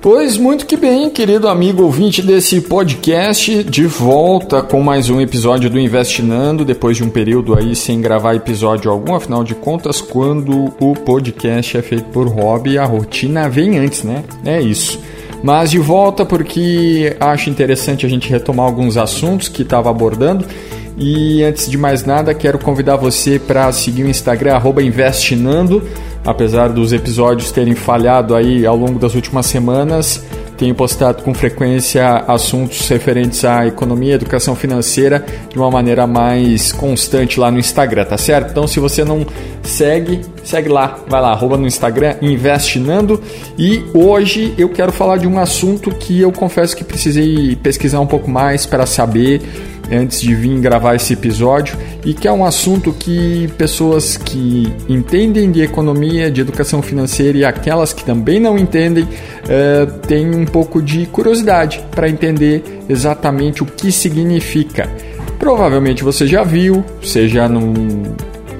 Pois muito que bem, querido amigo ouvinte desse podcast, de volta com mais um episódio do Investinando, depois de um período aí sem gravar episódio algum, afinal de contas, quando o podcast é feito por hobby, a rotina vem antes, né? É isso. Mas de volta porque acho interessante a gente retomar alguns assuntos que estava abordando. E antes de mais nada, quero convidar você para seguir o Instagram Investinando apesar dos episódios terem falhado aí ao longo das últimas semanas, tenho postado com frequência assuntos referentes à economia educação financeira de uma maneira mais constante lá no Instagram, tá certo? Então, se você não segue, segue lá, vai lá, arroba no Instagram, Investinando. E hoje eu quero falar de um assunto que eu confesso que precisei pesquisar um pouco mais para saber antes de vir gravar esse episódio e que é um assunto que pessoas que entendem de economia, de educação financeira e aquelas que também não entendem uh, têm um pouco de curiosidade para entender exatamente o que significa. Provavelmente você já viu, seja no,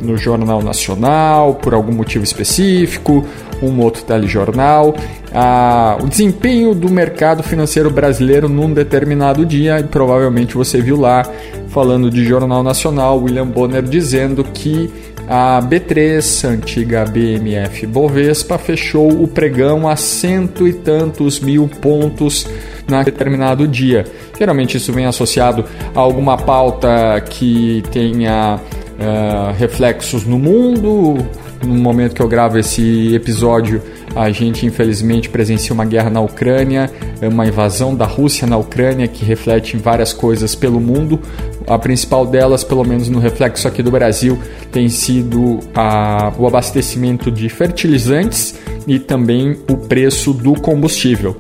no Jornal Nacional, por algum motivo específico, um outro telejornal, a, o desempenho do mercado financeiro brasileiro num determinado dia, e provavelmente você viu lá, falando de Jornal Nacional, William Bonner dizendo que a B3, antiga BMF Bovespa, fechou o pregão a cento e tantos mil pontos na determinado dia. Geralmente isso vem associado a alguma pauta que tenha uh, reflexos no mundo, no momento que eu gravo esse episódio, a gente infelizmente presencia uma guerra na Ucrânia, uma invasão da Rússia na Ucrânia que reflete em várias coisas pelo mundo. A principal delas, pelo menos no reflexo aqui do Brasil, tem sido a, o abastecimento de fertilizantes e também o preço do combustível.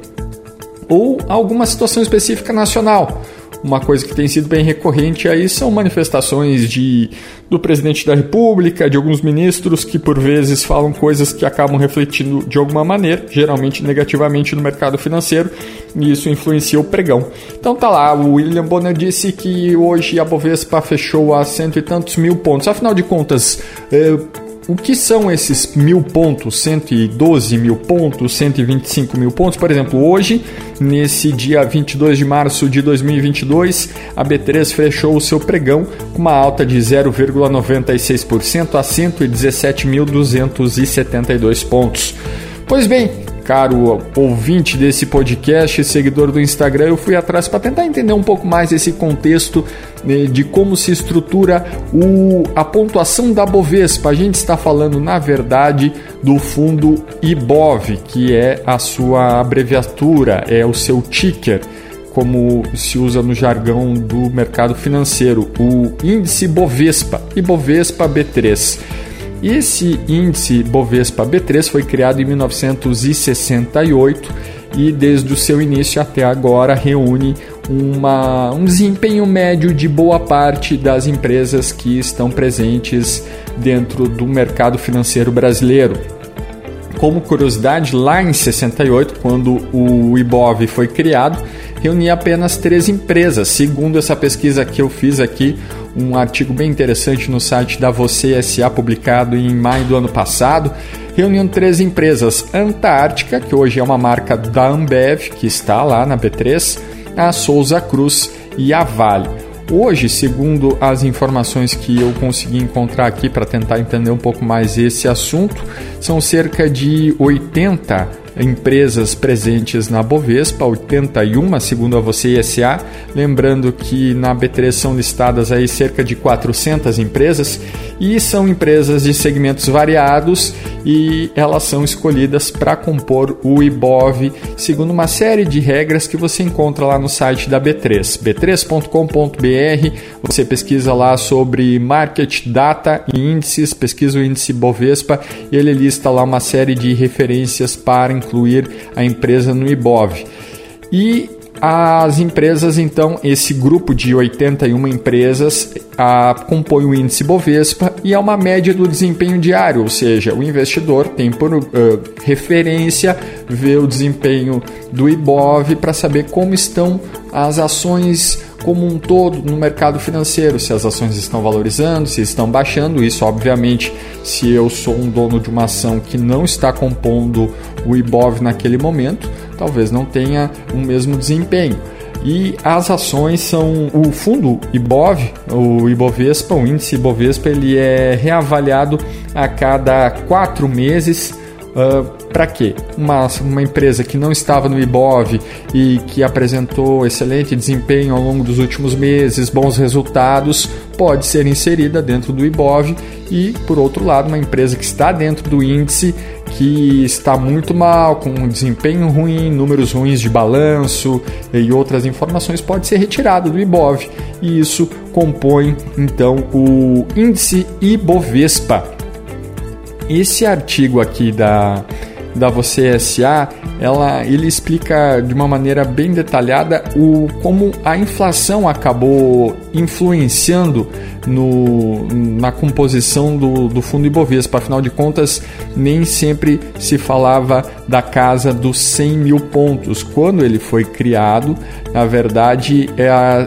Ou alguma situação específica nacional uma coisa que tem sido bem recorrente aí são manifestações de, do presidente da República, de alguns ministros que por vezes falam coisas que acabam refletindo de alguma maneira, geralmente negativamente no mercado financeiro, e isso influencia o pregão. Então tá lá, o William Bonner disse que hoje a Bovespa fechou a cento e tantos mil pontos. Afinal de contas, eh, o que são esses mil pontos, 112 mil pontos, 125 mil pontos? Por exemplo, hoje, nesse dia 22 de março de 2022, a B3 fechou o seu pregão com uma alta de 0,96% a 117.272 pontos. Pois bem, caro ouvinte desse podcast, seguidor do Instagram, eu fui atrás para tentar entender um pouco mais esse contexto né, de como se estrutura o, a pontuação da Bovespa. A gente está falando, na verdade, do fundo IBOV, que é a sua abreviatura, é o seu ticker como se usa no jargão do mercado financeiro, o índice Bovespa, Ibovespa B3. Esse índice Bovespa B3 foi criado em 1968 e desde o seu início até agora reúne uma, um desempenho médio de boa parte das empresas que estão presentes dentro do mercado financeiro brasileiro. Como curiosidade, lá em 68, quando o IBOV foi criado, reunia apenas três empresas. Segundo essa pesquisa que eu fiz aqui, um artigo bem interessante no site da Você SA, publicado em maio do ano passado, reunindo três empresas: Antártica, que hoje é uma marca da Ambev, que está lá na B3, a Souza Cruz e a Vale. Hoje, segundo as informações que eu consegui encontrar aqui para tentar entender um pouco mais esse assunto, são cerca de 80 empresas presentes na Bovespa, 81 segundo a você SA, lembrando que na B3 são listadas aí cerca de 400 empresas e são empresas de segmentos variados e elas são escolhidas para compor o IBOV segundo uma série de regras que você encontra lá no site da B3, b3.com.br. Você pesquisa lá sobre market data e índices, pesquisa o índice Bovespa e ele lista lá uma série de referências para incluir a empresa no IBOV. E as empresas, então, esse grupo de 81 empresas a, compõe o índice Bovespa e é uma média do desempenho diário, ou seja, o investidor tem por uh, referência ver o desempenho do IBOV para saber como estão as ações como um todo no mercado financeiro, se as ações estão valorizando, se estão baixando. Isso, obviamente, se eu sou um dono de uma ação que não está compondo o IBOV naquele momento, talvez não tenha o mesmo desempenho. E as ações são o fundo IBOV, o Ibovespa, o índice Ibovespa, ele é reavaliado a cada quatro meses. Uh, para quê? Uma, uma empresa que não estava no IBOV e que apresentou excelente desempenho ao longo dos últimos meses, bons resultados, pode ser inserida dentro do IBOV e, por outro lado, uma empresa que está dentro do índice que está muito mal, com um desempenho ruim, números ruins de balanço e outras informações, pode ser retirado do IBOV e isso compõe então o índice Ibovespa. Esse artigo aqui da da Você SA, ela, ele explica de uma maneira bem detalhada o, como a inflação acabou influenciando no, na composição do, do fundo Ibovespa. Afinal de contas, nem sempre se falava da casa dos 100 mil pontos. Quando ele foi criado, na verdade, é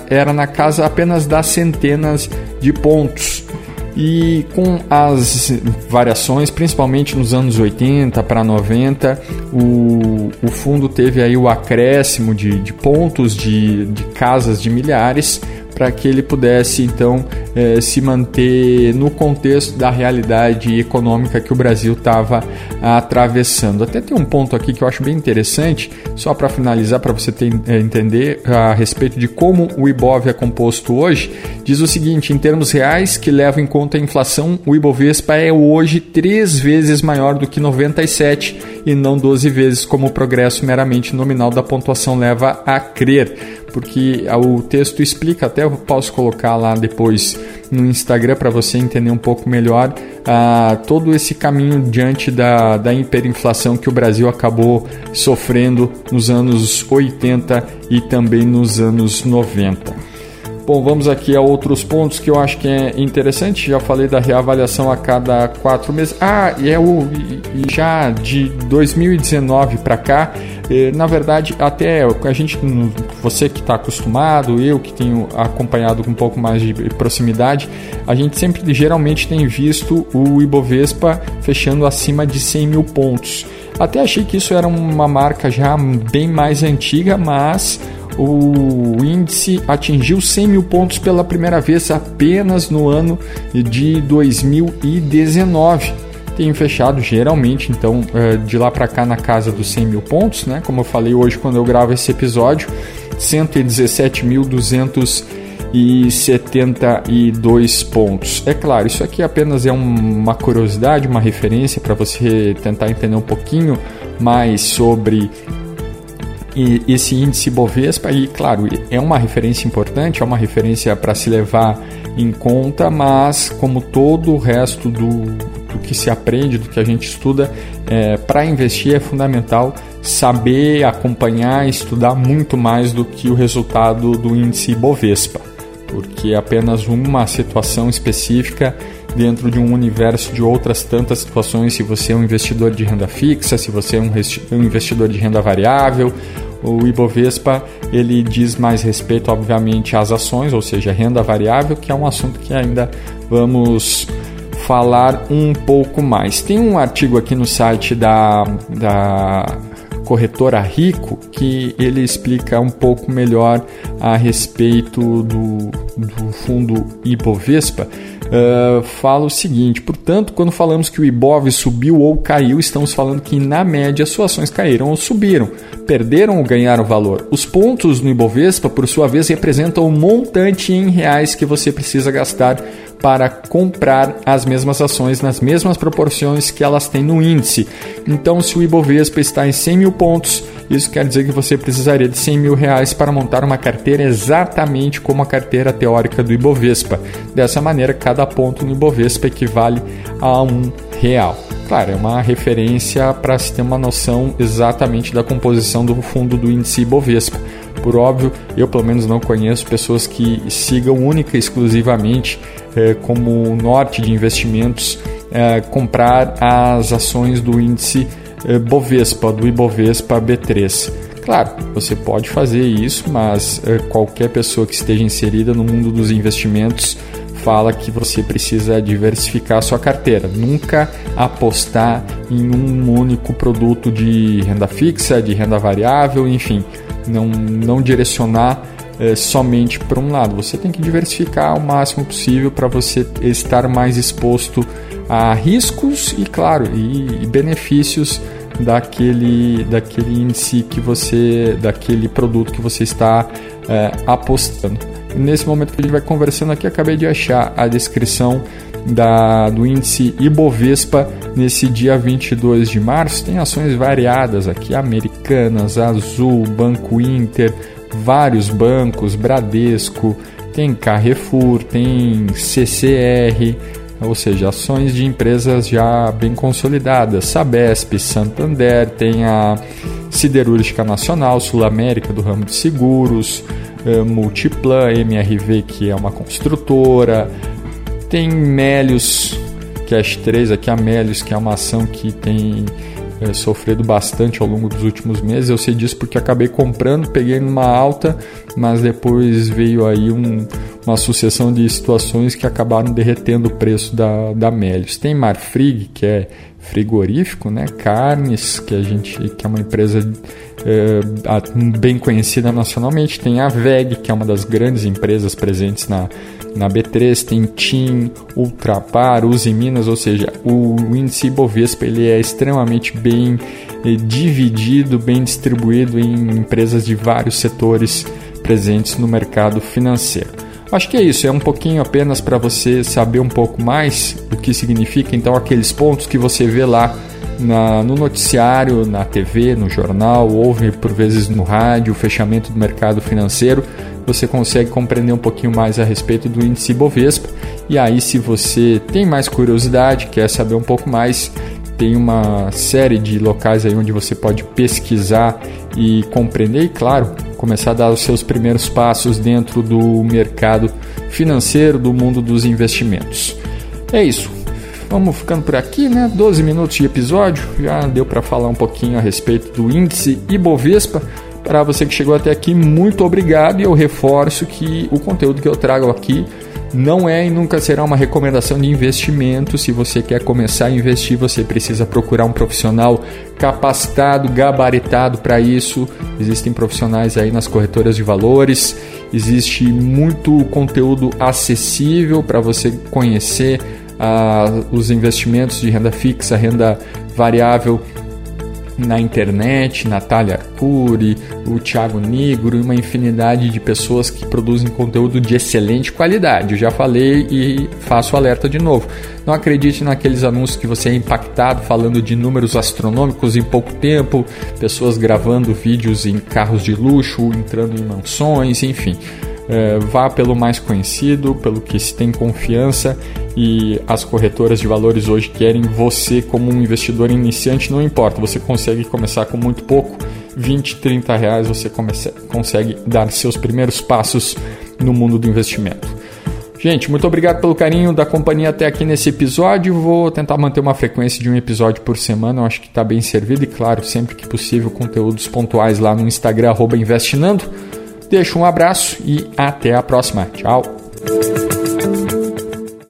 era na casa apenas das centenas de pontos. E com as variações, principalmente nos anos 80 para 90, o, o fundo teve aí o acréscimo de, de pontos de, de casas de milhares para que ele pudesse então eh, se manter no contexto da realidade econômica que o Brasil estava atravessando. Até tem um ponto aqui que eu acho bem interessante, só para finalizar, para você ter, eh, entender a respeito de como o Ibov é composto hoje. Diz o seguinte: em termos reais, que levam em conta a inflação, o Ibovespa é hoje três vezes maior do que 97 e não 12 vezes, como o progresso meramente nominal da pontuação leva a crer porque o texto explica, até eu posso colocar lá depois no Instagram para você entender um pouco melhor uh, todo esse caminho diante da, da hiperinflação que o Brasil acabou sofrendo nos anos 80 e também nos anos 90. Bom, vamos aqui a outros pontos que eu acho que é interessante. Já falei da reavaliação a cada quatro meses. Ah, e é o já de 2019 para cá, na verdade, até a gente, você que está acostumado, eu que tenho acompanhado com um pouco mais de proximidade, a gente sempre geralmente tem visto o Ibovespa fechando acima de 100 mil pontos. Até achei que isso era uma marca já bem mais antiga, mas o índice atingiu 100 mil pontos pela primeira vez apenas no ano de 2019. Tem fechado geralmente, então, é, de lá para cá na casa dos 100 mil pontos, né? Como eu falei hoje quando eu gravo esse episódio, 117.272 pontos. É claro, isso aqui apenas é uma curiosidade, uma referência para você tentar entender um pouquinho mais sobre esse índice Bovespa, e claro, é uma referência importante, é uma referência para se levar em conta, mas como todo o resto do, do que se aprende, do que a gente estuda, é, para investir é fundamental saber acompanhar, estudar muito mais do que o resultado do índice Bovespa, porque é apenas uma situação específica dentro de um universo de outras tantas situações. Se você é um investidor de renda fixa, se você é um investidor de renda variável, o Ibovespa ele diz mais respeito, obviamente, às ações, ou seja, renda variável, que é um assunto que ainda vamos falar um pouco mais. Tem um artigo aqui no site da, da corretora Rico que ele explica um pouco melhor a respeito do, do fundo Ibovespa uh, fala o seguinte: portanto, quando falamos que o Ibov subiu ou caiu, estamos falando que na média suas ações caíram ou subiram, perderam ou ganharam valor. Os pontos no Ibovespa, por sua vez, representam o montante em reais que você precisa gastar para comprar as mesmas ações nas mesmas proporções que elas têm no índice. Então, se o Ibovespa está em 100 mil pontos, isso quer dizer que você precisaria de 100 mil reais para montar uma carteira exatamente como a carteira teórica do Ibovespa. Dessa maneira, cada ponto no Ibovespa equivale a um real. Claro, é uma referência para se ter uma noção exatamente da composição do fundo do índice Ibovespa. Por óbvio, eu pelo menos não conheço pessoas que sigam única e exclusivamente eh, como norte de investimentos eh, comprar as ações do índice eh, Bovespa, do Ibovespa B3. Claro, você pode fazer isso, mas uh, qualquer pessoa que esteja inserida no mundo dos investimentos fala que você precisa diversificar a sua carteira, nunca apostar em um único produto de renda fixa, de renda variável, enfim, não, não direcionar é, somente para um lado. Você tem que diversificar o máximo possível para você estar mais exposto a riscos e, claro, e, e benefícios daquele, daquele índice que você, daquele produto que você está é, apostando. Nesse momento que a gente vai conversando aqui, acabei de achar a descrição da, do índice Ibovespa nesse dia 22 de março. Tem ações variadas aqui: Americanas, Azul, Banco Inter, vários bancos, Bradesco, tem Carrefour, tem CCR, ou seja, ações de empresas já bem consolidadas, Sabesp, Santander, tem a Siderúrgica Nacional, Sul América do ramo de seguros, eh, Multiplan, MRV, que é uma construtora, tem Melios, Cash 3, aqui a Melios, que é uma ação que tem é, sofrido bastante ao longo dos últimos meses. Eu sei disso porque acabei comprando, peguei numa alta, mas depois veio aí um, uma sucessão de situações que acabaram derretendo o preço da, da Melios. Tem Marfrig, que é frigorífico, né? Carnes, que a gente que é uma empresa é, bem conhecida nacionalmente. Tem a VEG, que é uma das grandes empresas presentes na, na B3, tem TIM, Ultrapar, Uzi Minas, ou seja, o, índice Ibovespa ele é extremamente bem eh, dividido, bem distribuído em empresas de vários setores presentes no mercado financeiro. Acho que é isso, é um pouquinho apenas para você saber um pouco mais o que significa então aqueles pontos que você vê lá na, no noticiário, na TV, no jornal, ouve por vezes no rádio, o fechamento do mercado financeiro você consegue compreender um pouquinho mais a respeito do índice Bovespa. E aí, se você tem mais curiosidade, quer saber um pouco mais, tem uma série de locais aí onde você pode pesquisar e compreender e, claro, começar a dar os seus primeiros passos dentro do mercado financeiro, do mundo dos investimentos. É isso. Vamos ficando por aqui, né? 12 minutos de episódio, já deu para falar um pouquinho a respeito do índice Ibovespa. Para você que chegou até aqui, muito obrigado e eu reforço que o conteúdo que eu trago aqui não é e nunca será uma recomendação de investimento. Se você quer começar a investir, você precisa procurar um profissional capacitado, gabaritado para isso. Existem profissionais aí nas corretoras de valores, existe muito conteúdo acessível para você conhecer os investimentos de renda fixa, renda variável na internet, Natália Arcuri, o Thiago Negro e uma infinidade de pessoas que produzem conteúdo de excelente qualidade. Eu já falei e faço alerta de novo. Não acredite naqueles anúncios que você é impactado falando de números astronômicos em pouco tempo, pessoas gravando vídeos em carros de luxo, entrando em mansões, enfim. É, vá pelo mais conhecido, pelo que se tem confiança e as corretoras de valores hoje querem você como um investidor iniciante, não importa, você consegue começar com muito pouco, 20, 30 reais você comece, consegue dar seus primeiros passos no mundo do investimento. Gente, muito obrigado pelo carinho da companhia até aqui nesse episódio. Vou tentar manter uma frequência de um episódio por semana, eu acho que está bem servido e, claro, sempre que possível, conteúdos pontuais lá no Instagram, investinando. Deixo um abraço e até a próxima. Tchau!